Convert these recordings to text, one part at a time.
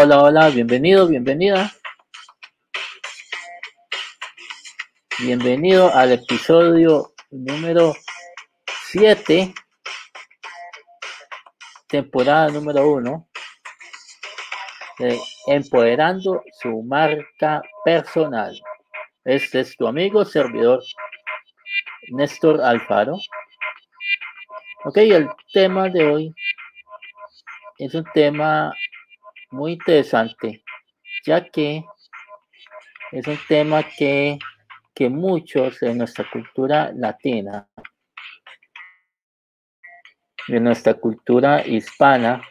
Hola, hola, bienvenido, bienvenida. Bienvenido al episodio número 7, temporada número 1, de Empoderando su marca personal. Este es tu amigo, servidor Néstor Alfaro. Ok, el tema de hoy es un tema muy interesante, ya que es un tema que, que muchos en nuestra cultura latina, en nuestra cultura hispana,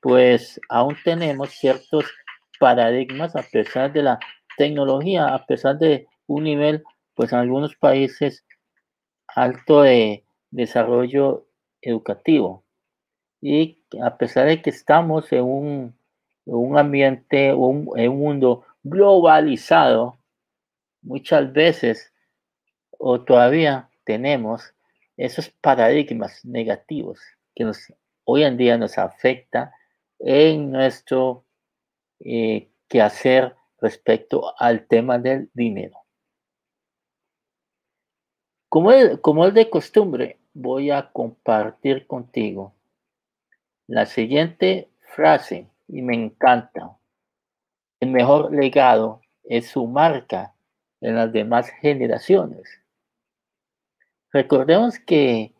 pues aún tenemos ciertos paradigmas a pesar de la tecnología, a pesar de un nivel, pues en algunos países alto de desarrollo educativo. Y a pesar de que estamos en un, un ambiente, un, un mundo globalizado, muchas veces o todavía tenemos esos paradigmas negativos que nos, hoy en día nos afecta en nuestro eh, quehacer respecto al tema del dinero. Como como es de costumbre, voy a compartir contigo la siguiente frase y me encanta. El mejor legado es su marca en las demás generaciones. Recordemos que,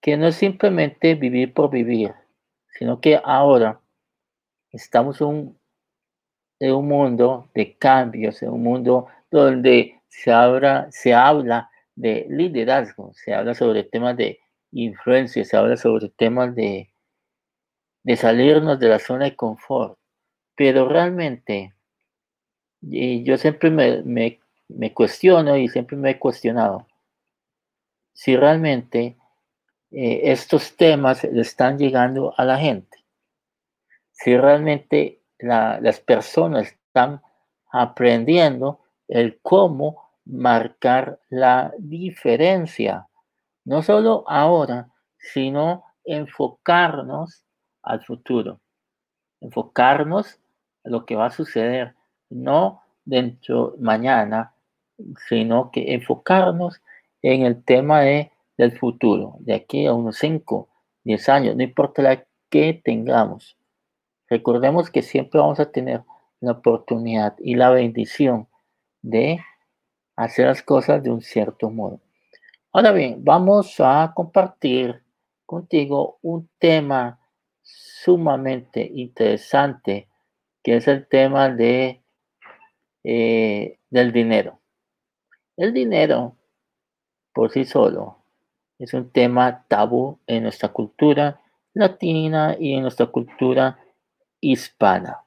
que no es simplemente vivir por vivir, sino que ahora estamos un, en un mundo de cambios, en un mundo donde se, habla, se habla de liderazgo, se habla sobre temas de influencia, se habla sobre temas de, de salirnos de la zona de confort. Pero realmente, yo siempre me, me, cuestiono y siempre me he cuestionado si realmente eh, estos temas le están llegando a la gente, si realmente la, las personas están aprendiendo el cómo marcar la diferencia, no solo ahora, sino enfocarnos al futuro, enfocarnos a lo que va a suceder, no dentro mañana, sino que enfocarnos en el tema de, del futuro, de aquí a unos 5, 10 años, no importa la que tengamos. Recordemos que siempre vamos a tener la oportunidad y la bendición de hacer las cosas de un cierto modo. Ahora bien, vamos a compartir contigo un tema sumamente interesante, que es el tema de, eh, del dinero. El dinero por sí solo es un tema tabú en nuestra cultura latina y en nuestra cultura hispana.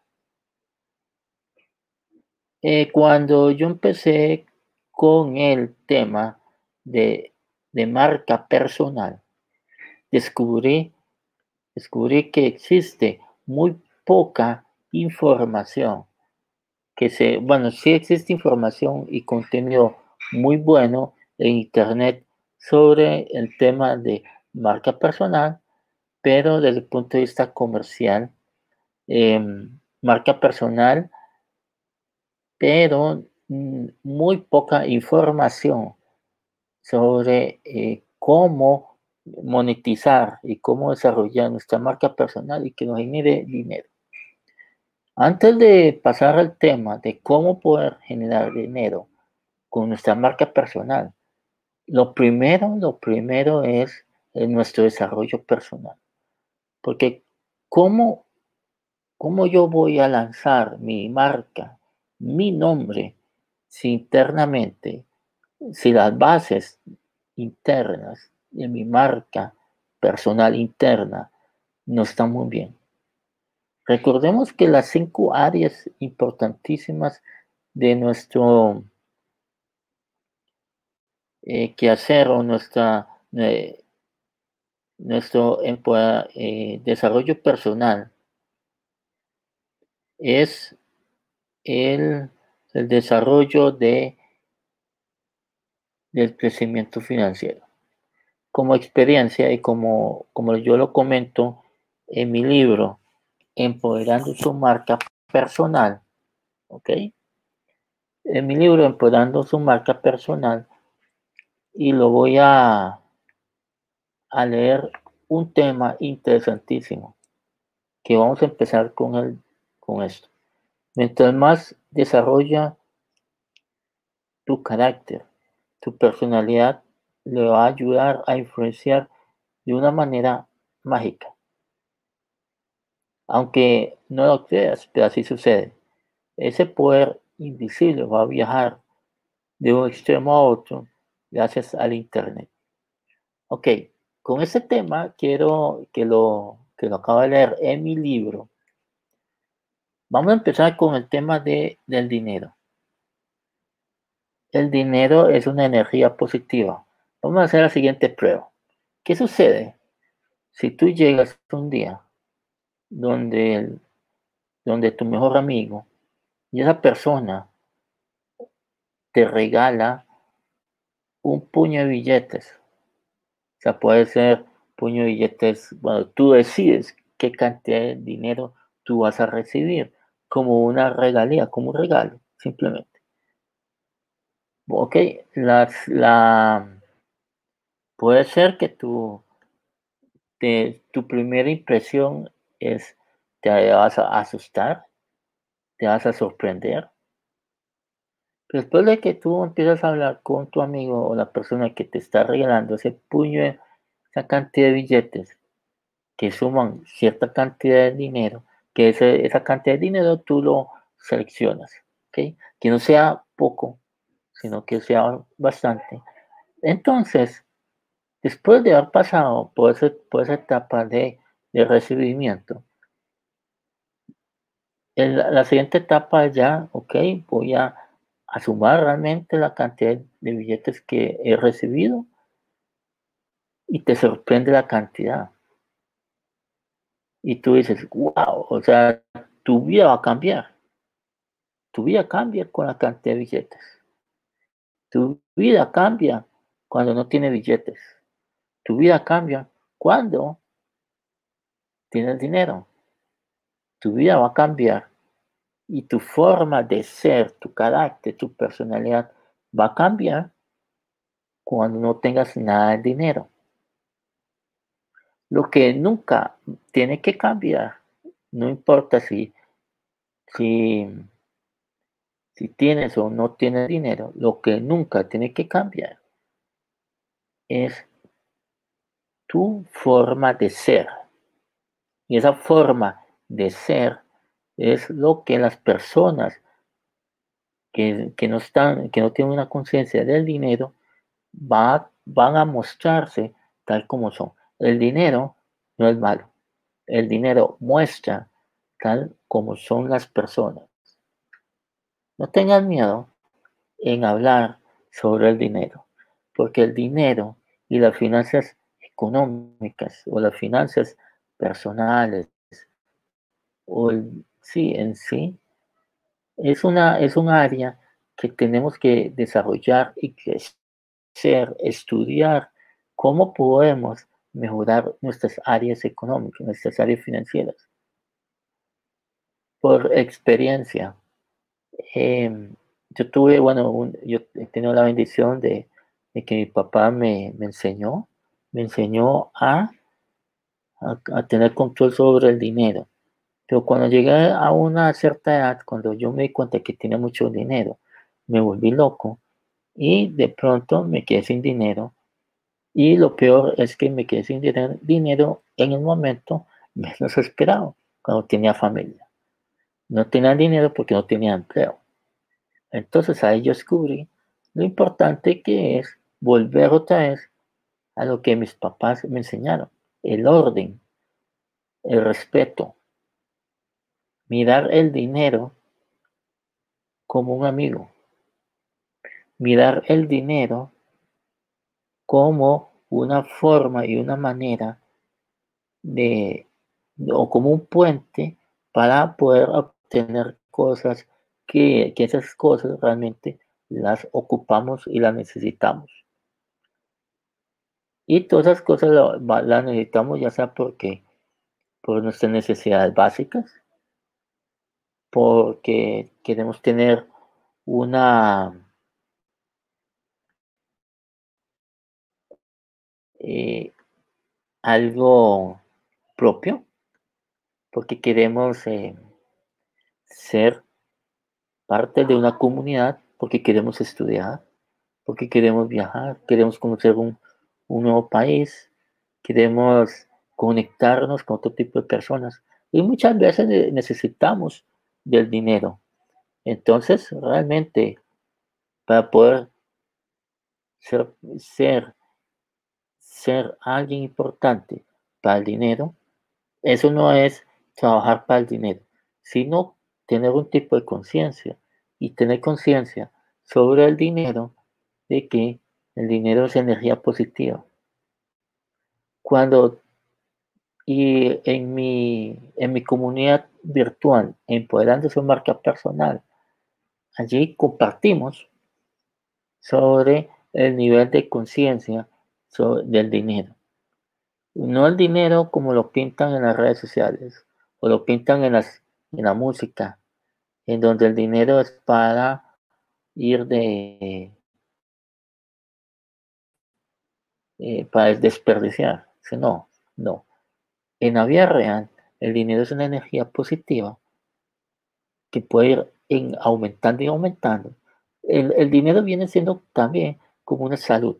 Eh, cuando yo empecé con el tema de, de marca personal, descubrí, descubrí que existe muy poca información. Que se, bueno, sí existe información y contenido muy bueno en Internet sobre el tema de marca personal, pero desde el punto de vista comercial, eh, marca personal, pero Mm, muy poca información sobre eh, cómo monetizar y cómo desarrollar nuestra marca personal y que nos genere dinero. Antes de pasar al tema de cómo poder generar dinero con nuestra marca personal, lo primero, lo primero es nuestro desarrollo personal. Porque ¿cómo, ¿cómo yo voy a lanzar mi marca, mi nombre si internamente, si las bases internas de mi marca personal interna no están muy bien. Recordemos que las cinco áreas importantísimas de nuestro eh, quehacer o nuestra, eh, nuestro eh, desarrollo personal es el el desarrollo de, del crecimiento financiero. Como experiencia y como, como yo lo comento en mi libro, Empoderando su marca personal, ¿ok? En mi libro Empoderando su marca personal, y lo voy a, a leer un tema interesantísimo, que vamos a empezar con, el, con esto. Mientras más desarrolla tu carácter, tu personalidad, le va a ayudar a influenciar de una manera mágica. Aunque no lo creas, pero así sucede. Ese poder invisible va a viajar de un extremo a otro gracias al Internet. Ok, con este tema quiero que lo, que lo acabo de leer en mi libro. Vamos a empezar con el tema de, del dinero. El dinero es una energía positiva. Vamos a hacer la siguiente prueba. ¿Qué sucede si tú llegas un día donde, donde tu mejor amigo y esa persona te regala un puño de billetes? O sea, puede ser puño de billetes, bueno, tú decides qué cantidad de dinero tú vas a recibir, como una regalía, como un regalo, simplemente. Ok, las, la, Puede ser que tu, tu primera impresión es, te vas a asustar, te vas a sorprender. después de que tú empiezas a hablar con tu amigo o la persona que te está regalando ese puño, esa cantidad de billetes que suman cierta cantidad de dinero, que esa cantidad de dinero tú lo seleccionas, ¿ok? Que no sea poco, sino que sea bastante. Entonces, Después de haber pasado por, esa etapa de, recibimiento, la siguiente etapa ya, ok, voy a, sumar realmente la cantidad de billetes que he recibido y te sorprende la cantidad. Y tú dices, wow, o sea, tu vida va a cambiar. Tu vida cambia con la cantidad de billetes. Tu vida cambia cuando no tiene billetes. Tu vida cambia cuando tienes dinero. Tu vida va a cambiar y tu forma de ser, tu carácter, tu personalidad va a cambiar cuando no tengas nada de dinero. Lo que nunca tiene que cambiar, no importa si, si, si tienes o no tienes dinero, lo que nunca tiene que cambiar es tu forma de ser. Y esa forma de ser es lo que las personas que, no, están, que no tienen una conciencia del dinero va, van a mostrarse tal como son. El dinero no es malo. El dinero muestra tal como son las personas. No tengan miedo en hablar sobre el dinero, porque el dinero y las finanzas económicas o las finanzas personales o sí en sí es una es un área que tenemos que desarrollar y crecer, estudiar cómo podemos mejorar nuestras áreas económicas, nuestras áreas financieras. Por experiencia, em, yo tuve, bueno, yo he tenido la bendición de, que mi papá me, me enseñó me enseñó a, a, tener control sobre el dinero. Pero cuando llegué a una cierta edad, cuando yo me di cuenta que tenía mucho dinero, me volví loco y de pronto me quedé sin dinero. Y lo peor es que me quedé sin dinero en el momento menos esperado, cuando tenía familia. No tenía dinero porque no tenía empleo. Entonces ahí yo descubrí lo importante que es volver otra vez a lo que mis papás me enseñaron, el orden, el respeto, mirar el dinero como un amigo, mirar el dinero como una forma y una manera de, o como un puente para poder obtener cosas que, que esas cosas realmente las ocupamos y las necesitamos. Y todas esas cosas las necesitamos ya sea porque por nuestras necesidades básicas, porque queremos tener una eh, algo propio, porque queremos eh, ser parte de una comunidad, porque queremos estudiar, porque queremos viajar, queremos conocer un, un nuevo país, queremos conectarnos con otro tipo de personas. Y muchas veces necesitamos del dinero. Entonces, realmente, para poder ser, ser, ser alguien importante para el dinero, eso no es trabajar para el dinero, sino tener un tipo de conciencia y tener conciencia sobre el dinero de que el dinero es energía positiva. Cuando y en mi, en mi comunidad virtual, Empoderando su marca personal, allí compartimos sobre el nivel de conciencia del dinero. No el dinero como lo pintan en las redes sociales o lo pintan en, las, en la música, en donde el dinero es para ir de, Eh, para desperdiciar. No, no. En la vida real, el dinero es una energía positiva que puede ir en, aumentando y aumentando. El, dinero viene siendo también como una salud.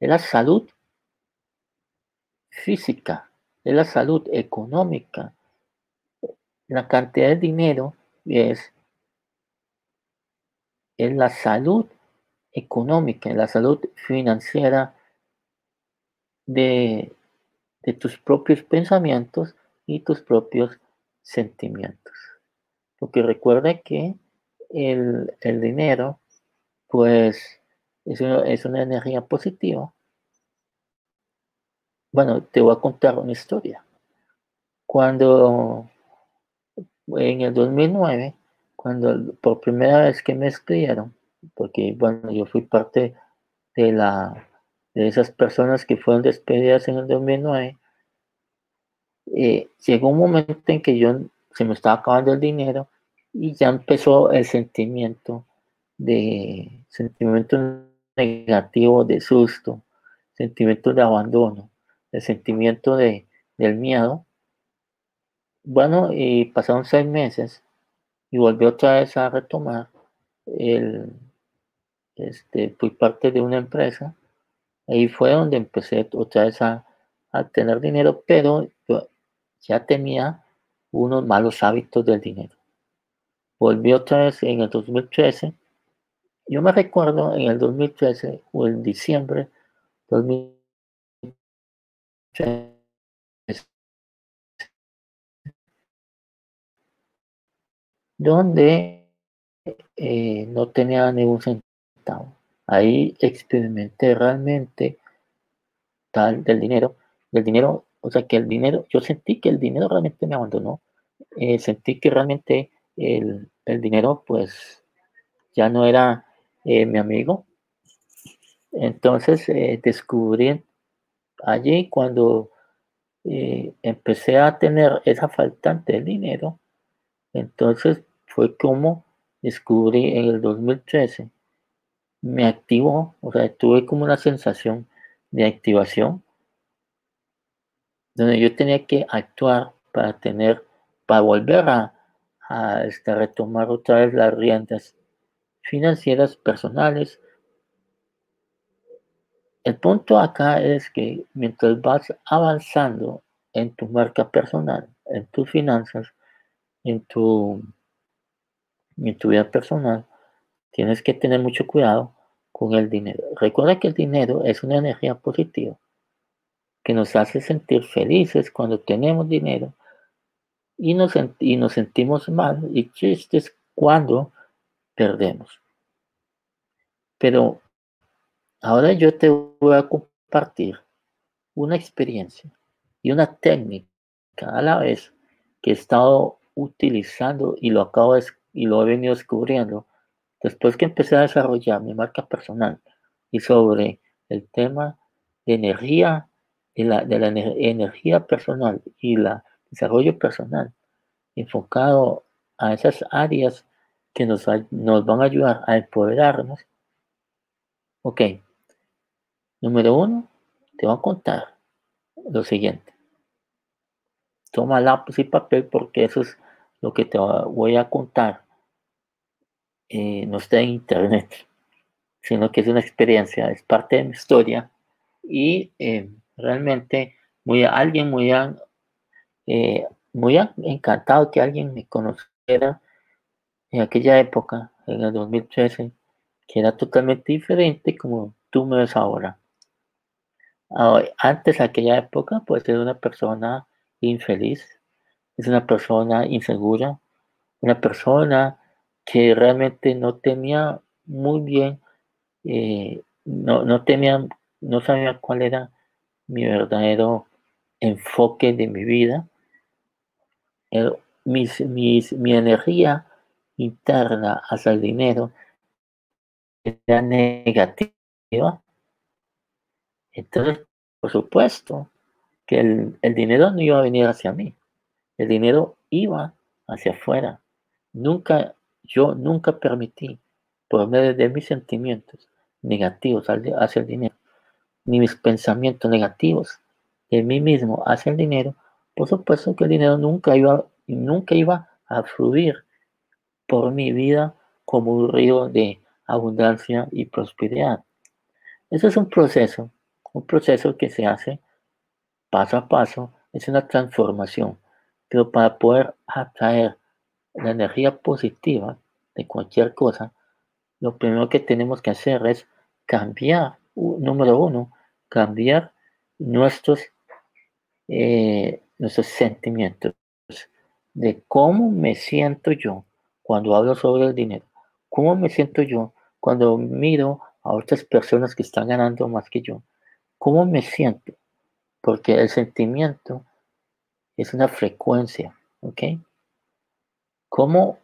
Es la salud física, es la salud económica. La cantidad de dinero es, es la salud económica, la salud financiera de, tus propios pensamientos y tus propios sentimientos. Porque recuerda que el, dinero, pues, es es una energía positiva. Bueno, te voy a contar una historia. Cuando en el 2009, cuando por primera vez que me escribieron, porque bueno, yo fui parte de la de esas personas que fueron despedidas en el 2009, eh, llegó un momento en que yo se me estaba acabando el dinero y ya empezó el sentimiento de sentimiento negativo de susto, sentimiento de abandono, el sentimiento de, del miedo. Bueno, y pasaron seis meses y volví otra vez a retomar. El, este, fui parte de una empresa Ahí fue donde empecé otra vez a, tener dinero, pero yo ya tenía unos malos hábitos del dinero. Volví otra vez en el 2013. Yo me recuerdo en el 2013 o en diciembre 2013 donde eh, no tenía ningún centavo. Ahí experimenté realmente tal del dinero, del dinero, o sea que el dinero, yo sentí que el dinero realmente me abandonó, eh, sentí que realmente el, dinero pues ya no era eh, mi amigo. Entonces eh, descubrí allí cuando empecé a tener esa faltante de dinero, entonces fue como descubrí en el 2013 me activó, o sea, tuve como una sensación de activación, donde yo tenía que actuar para tener, para volver a, este, retomar otra vez las riendas financieras personales. El punto acá es que mientras vas avanzando en tu marca personal, en tus finanzas, en tu, en tu vida personal, tienes que tener mucho cuidado con el dinero. Recuerda que el dinero es una energía positiva que nos hace sentir felices cuando tenemos dinero y nos, y nos sentimos mal y tristes cuando perdemos. Pero ahora yo te voy a compartir una experiencia y una técnica a la vez que he estado utilizando y lo acabo de, y lo he venido descubriendo Después que empecé a desarrollar mi marca personal y sobre el tema de energía de la, energía personal y el desarrollo personal enfocado a esas áreas que nos, nos van a ayudar a empoderarnos. Ok, número uno, te voy a contar lo siguiente. Toma lápiz y papel porque eso es lo que te voy a contar. Eh, no está en internet, sino que es una experiencia, es parte de mi historia y eh, realmente muy, alguien muy, eh, muy encantado que alguien me conociera en aquella época, en el 2013, que era totalmente diferente como tú me ves ahora. Antes, aquella época, pues era una persona infeliz, es una persona insegura, una persona que realmente no tenía muy bien, eh, no, no tenía, no sabía cuál era mi verdadero enfoque de mi vida. mi energía interna hacia el dinero era negativa. Entonces, por supuesto que el, el dinero no iba a venir hacia mí. El dinero iba hacia afuera. Nunca, yo nunca permití, por medio de mis sentimientos negativos hacia el dinero, ni mis pensamientos negativos de mí mismo hacia el dinero, por supuesto que el dinero nunca iba, nunca iba a fluir por mi vida como un río de abundancia y prosperidad. Eso es un proceso, un proceso que se hace paso a paso, es una transformación, pero para poder atraer la energía positiva de cualquier cosa, lo primero que tenemos que hacer es cambiar, número uno, cambiar nuestros, eh, nuestros sentimientos de cómo me siento yo cuando hablo sobre el dinero, cómo me siento yo cuando miro a otras personas que están ganando más que yo, cómo me siento, porque el sentimiento es una frecuencia, ¿ok? ¿Cómo,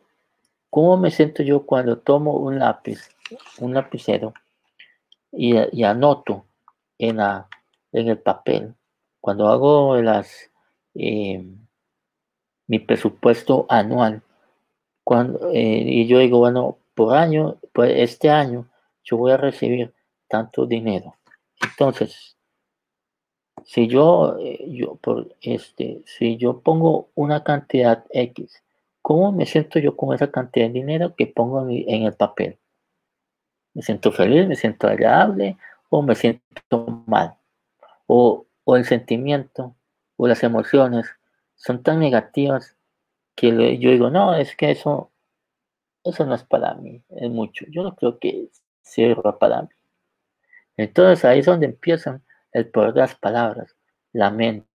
cómo me siento yo cuando tomo un lápiz, un lapicero, y, anoto en, el papel, cuando hago eh, mi presupuesto anual, eh, y yo digo, bueno, por año, pues este año yo voy a recibir tanto dinero. Entonces, si yo, eh, yo, por este, si yo pongo una cantidad X, ¿cómo me siento yo con esa cantidad de dinero que pongo en, el papel? ¿Me siento feliz? ¿Me siento agradable? ¿O me siento mal? O, o el sentimiento o las emociones son tan negativas que yo digo, no, es que eso, eso no es para mí, es mucho. Yo no creo que sirva para mí. Entonces ahí es donde empiezan el poder de las palabras, la mente.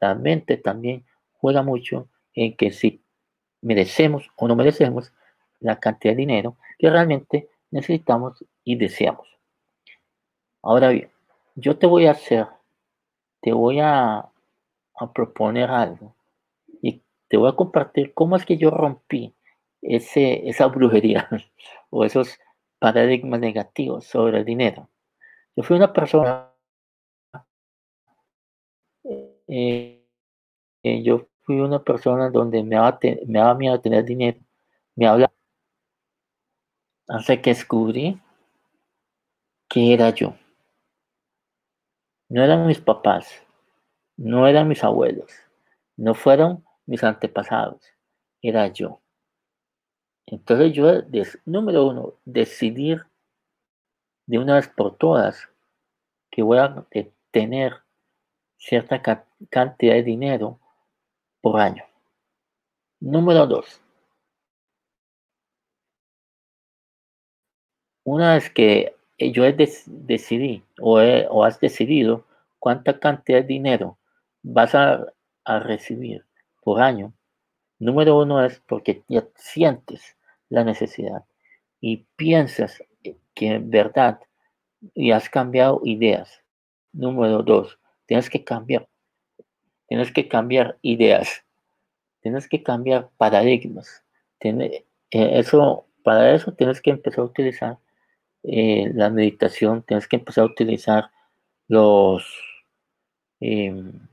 La mente también juega mucho en que si merecemos o no merecemos la cantidad de dinero que realmente necesitamos y deseamos. Ahora bien, yo te voy a hacer, te voy a, a proponer algo y te voy a compartir cómo es que yo rompí ese, esa brujería o esos paradigmas negativos sobre el dinero. Yo fui una persona, eh, eh, yo fui una persona donde me daba, me daba miedo tener dinero, me habla hasta que descubrí que era yo. No eran mis papás, no eran mis abuelos, no fueron mis antepasados, era yo. Entonces yo, número uno, decidir de una vez por todas que voy a tener cierta cantidad de dinero por año. Número dos, una vez que yo decidí o, o, has decidido cuánta cantidad de dinero vas a, a recibir por año, Número uno es porque ya sientes la necesidad y piensas que en verdad y has cambiado ideas. Número dos, tienes que cambiar. Tienes que cambiar ideas. Tienes que cambiar paradigmas. Eh, eso, para eso tienes que empezar a utilizar eh, la meditación, tienes que empezar a utilizar los em,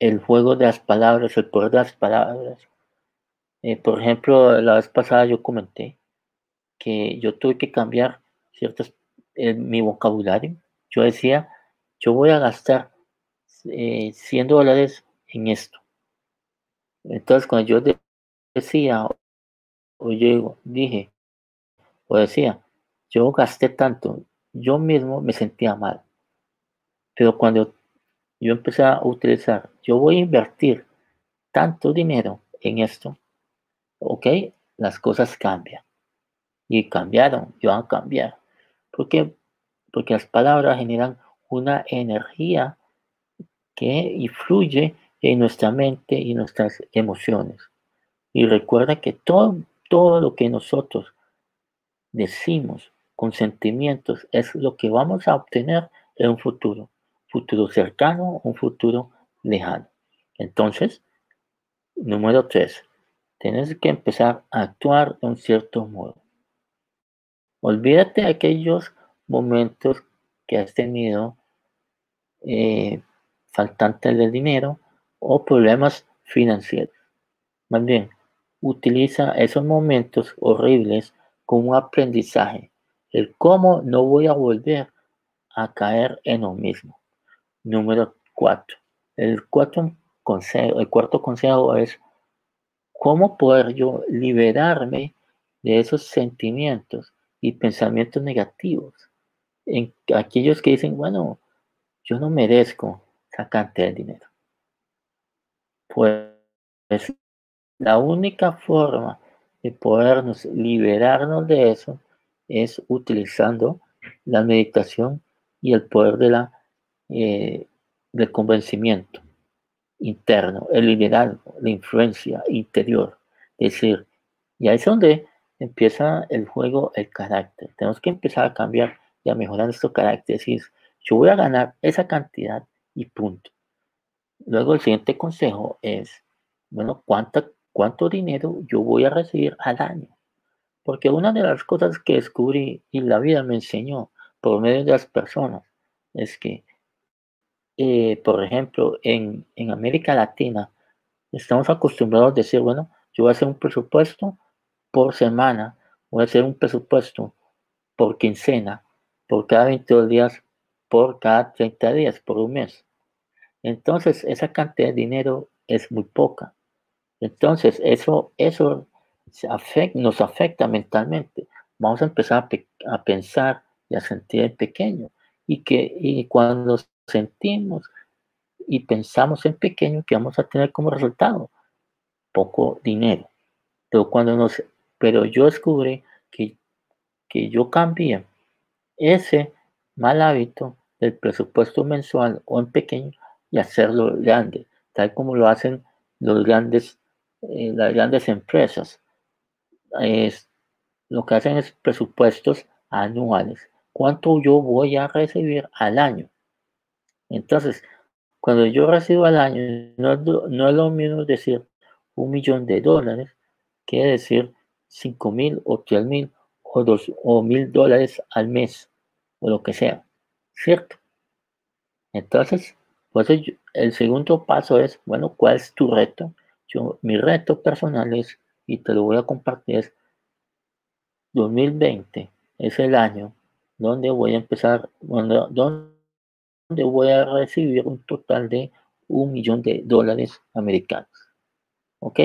el juego de las palabras, el poder de las palabras. Eh, por ejemplo, la vez pasada yo comenté que yo tuve que cambiar ciertos mi vocabulario. Yo decía, yo voy a gastar 100 eh, dólares en esto. Entonces, cuando yo decía, o yo dije, o decía, yo gasté tanto, yo mismo me sentía mal. Pero cuando yo empecé a utilizar, yo voy a invertir tanto dinero en esto, ok, las cosas cambian. Y cambiaron, yo van a cambiar. ¿Por Porque las palabras generan una energía que influye en nuestra mente y nuestras emociones. Y recuerda que todo, todo lo que nosotros decimos con sentimientos es lo que vamos a obtener en un futuro. Futuro cercano, un futuro lejano. Entonces, número tres, tienes que empezar a actuar de un cierto modo. Olvídate de aquellos momentos que has tenido eh, faltantes de dinero o problemas financieros. Más bien, utiliza esos momentos horribles como un aprendizaje. El cómo no voy a volver a caer en lo mismo. Número cuatro. El cuarto consejo, el cuarto consejo es cómo poder yo liberarme de esos sentimientos y pensamientos negativos. En aquellos que dicen, bueno, yo no merezco esa cantidad de dinero. Pues la única forma de podernos liberarnos de eso es utilizando la meditación y el poder de la, eh, del convencimiento interno, el liderazgo, la influencia interior. Es decir, y ahí es donde empieza el juego, el carácter. Tenemos que empezar a cambiar y a mejorar nuestro carácter. Es decir, yo voy a ganar esa cantidad y punto. Luego el siguiente consejo es, bueno, ¿cuánta, ¿cuánto dinero yo voy a recibir al año? Porque una de las cosas que descubrí y la vida me enseñó por medio de las personas es que, eh, por ejemplo, en, en América Latina estamos acostumbrados a decir, bueno, yo voy a hacer un presupuesto por semana, voy a hacer un presupuesto por quincena, por cada 22 días, por cada 30 días, por un mes. Entonces, esa cantidad de dinero es muy poca. Entonces, eso, eso nos afecta mentalmente. Vamos a empezar a, pensar y a sentir en pequeño. Y que y cuando sentimos y pensamos en pequeño, ¿qué vamos a tener como resultado? Poco dinero. Pero cuando nos pero yo descubrí que, que yo cambié ese mal hábito del presupuesto mensual o en pequeño y hacerlo grande, tal como lo hacen los grandes, eh, las grandes empresas. Es, lo que hacen es presupuestos anuales. ¿Cuánto yo voy a recibir al año? Entonces, cuando yo recibo al año, no, no es lo mismo decir un millón de dólares que decir 5 mil o 3 mil o, dos, o mil dólares al mes o lo que sea, ¿cierto? Entonces, pues el segundo paso es, bueno, ¿cuál es tu reto? Yo, mi reto personal es, y te lo voy a compartir, es 2020 es el año donde voy a empezar, donde, donde voy a recibir un total de un millón de dólares americanos. ¿Ok?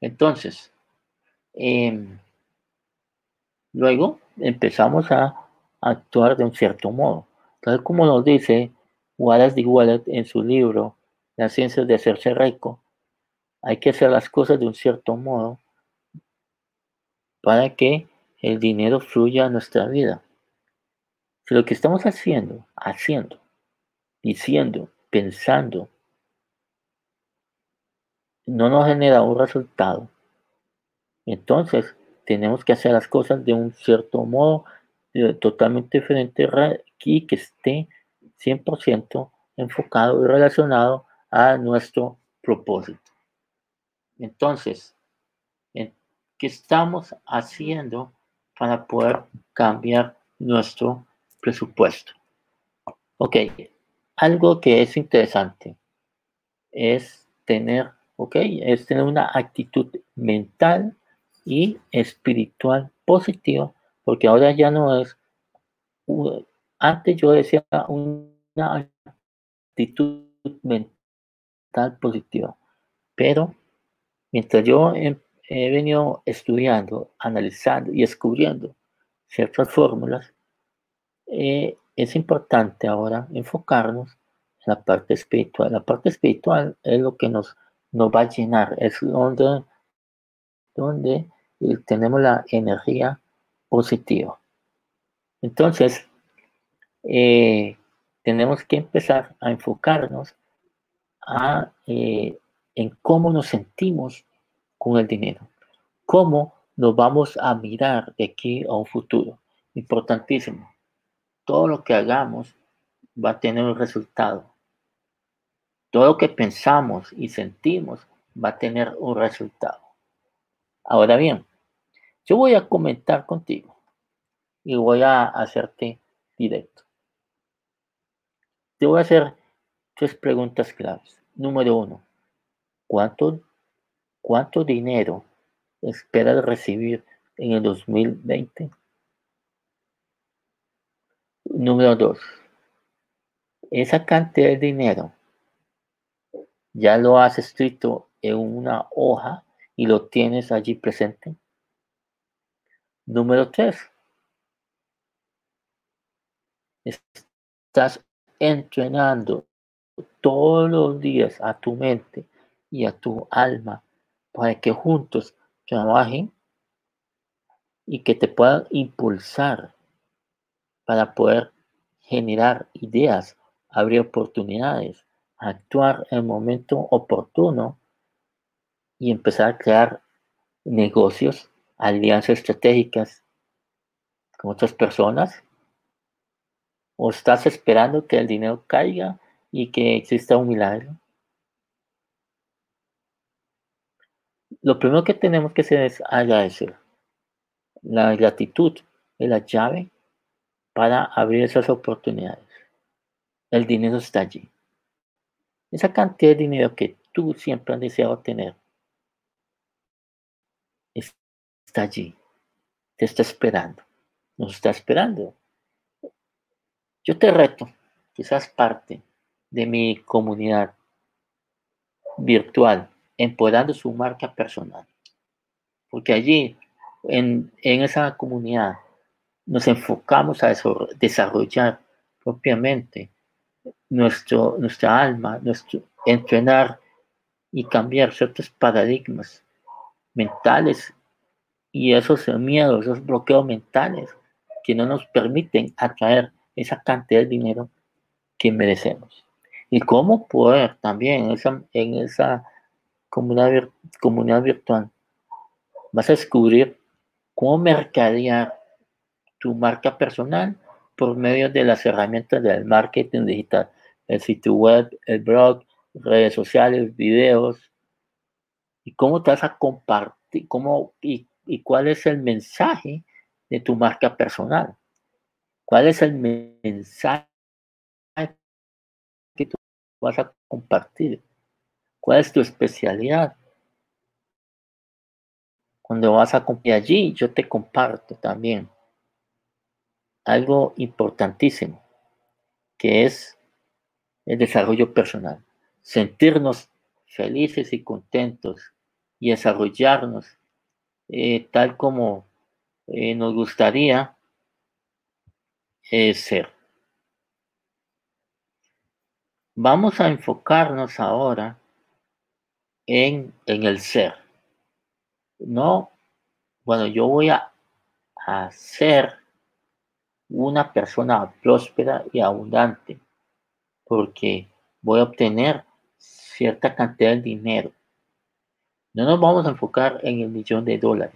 Entonces, em, luego empezamos a actuar de un cierto modo. Tal como nos dice Wallace D. Wallet en su libro La ciencia de hacerse rico, hay que hacer las cosas de un cierto modo para que el dinero fluya a nuestra vida. Si lo que estamos haciendo, haciendo, diciendo, pensando, no nos genera un resultado, entonces tenemos que hacer las cosas de un cierto modo eh, totalmente diferente y que esté 100% enfocado y relacionado a nuestro propósito. Entonces, ¿qué estamos haciendo para poder cambiar nuestro presupuesto. Ok, algo que es interesante es tener, ok, es tener una actitud mental y espiritual positiva, porque ahora ya no es, antes yo decía una actitud mental positiva, pero mientras yo he, venido estudiando, analizando y descubriendo ciertas fórmulas, eh, es importante ahora enfocarnos en la parte espiritual. La parte espiritual es lo que nos, nos va a llenar, es donde, donde tenemos la energía positiva. Entonces, eh, tenemos que empezar a enfocarnos a, eh, en cómo nos sentimos con el dinero, cómo nos vamos a mirar de aquí a un futuro. Importantísimo todo lo que hagamos va a tener un resultado. Todo lo que pensamos y sentimos va a tener un resultado. Ahora bien, yo voy a comentar contigo y voy a hacerte directo. Te voy a hacer tres preguntas claves. Número uno, ¿cuánto, cuánto dinero esperas recibir en el 2020? Número dos, esa cantidad de dinero ya lo has escrito en una hoja y lo tienes allí presente. Número tres, estás entrenando todos los días a tu mente y a tu alma para que juntos trabajen y que te puedan impulsar para poder generar ideas, abrir oportunidades, actuar en el momento oportuno y empezar a crear negocios, alianzas estratégicas con otras personas? ¿O estás esperando que el dinero caiga y que exista un milagro? Lo primero que tenemos que hacer es agradecer. La gratitud es la llave para abrir esas oportunidades. El dinero está allí. Esa cantidad de dinero que tú siempre has deseado tener está allí. Te está esperando. Nos está esperando. Yo te reto, quizás parte de mi comunidad virtual, empoderando su marca personal. Porque allí, en, en esa comunidad, nos enfocamos a desarrollar propiamente nuestro, nuestra alma, nuestro entrenar y cambiar ciertos paradigmas mentales y esos miedos, esos bloqueos mentales que no nos permiten atraer esa cantidad de dinero que merecemos. Y cómo poder también en esa, en esa comunidad, comunidad virtual, vas a descubrir cómo mercadear tu marca personal por medio de las herramientas del marketing digital, el sitio web, el blog, redes sociales, videos, y cómo te a compartir, cómo y, y cuál es el mensaje de tu marca personal. ¿Cuál es el mensaje que tú vas a compartir? ¿Cuál es tu especialidad? Cuando vas a compartir allí, yo te comparto también algo importantísimo, que es el desarrollo personal. Sentirnos felices y contentos y desarrollarnos eh, tal como eh, nos gustaría ser. Vamos a enfocarnos ahora en, en el ser. No, bueno, yo voy a hacer una persona próspera y abundante, porque voy a obtener cierta cantidad de dinero. No nos vamos a enfocar en el millón de dólares,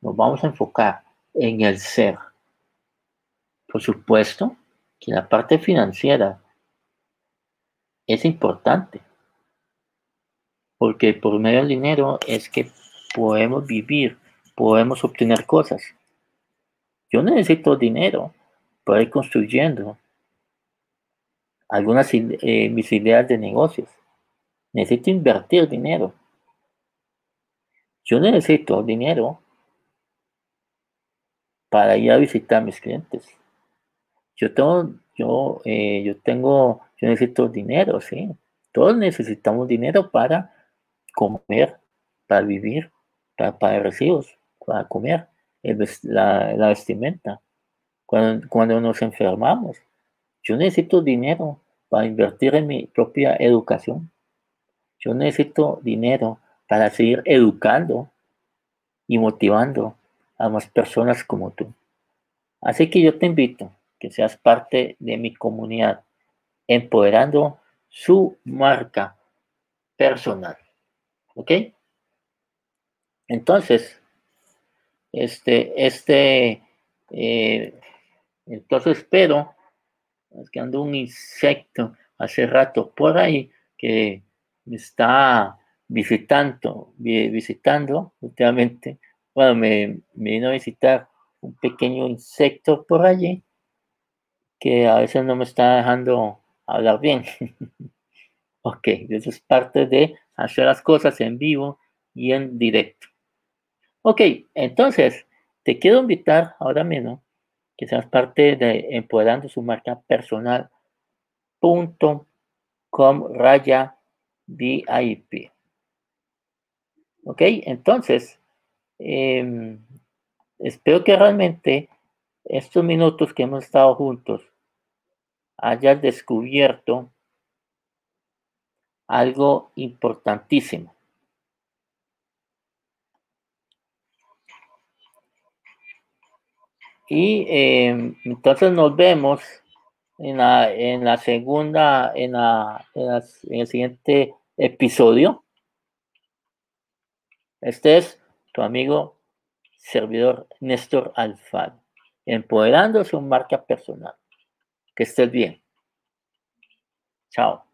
nos vamos a enfocar en el ser. Por supuesto que la parte financiera es importante, porque por medio del dinero es que podemos vivir, podemos obtener cosas. Yo necesito dinero para ir construyendo algunas eh, mis ideas de negocios. Necesito invertir dinero. Yo necesito dinero para ir a visitar a mis clientes. Yo tengo, yo, eh, yo tengo, yo necesito dinero, sí. Todos necesitamos dinero para comer, para vivir, para pagar recibos, para comer, la, la vestimenta. Cuando, cuando nos enfermamos, yo necesito dinero para invertir en mi propia educación. Yo necesito dinero para seguir educando y motivando a más personas como tú. Así que yo te invito que seas parte de mi comunidad, empoderando su marca personal. ¿Ok? Entonces, este, este, eh, entonces espero, es que ando un insecto hace rato por ahí que me está visitando, visitando últimamente. Bueno, me, me vino a visitar un pequeño insecto por allí que a veces no me está dejando hablar bien. ok, eso es parte de hacer las cosas en vivo y en directo. Ok, entonces te quiero invitar ahora mismo que seas parte de Empoderando su marca personal raya VIP. Ok, entonces em, espero que realmente estos minutos que hemos estado juntos hayas descubierto algo importantísimo. Y em, entonces nos vemos en la, en la segunda, en, la, en, el siguiente episodio. Este es tu amigo servidor Néstor Alfaro, empoderando su marca personal. Que estés bien. Chao.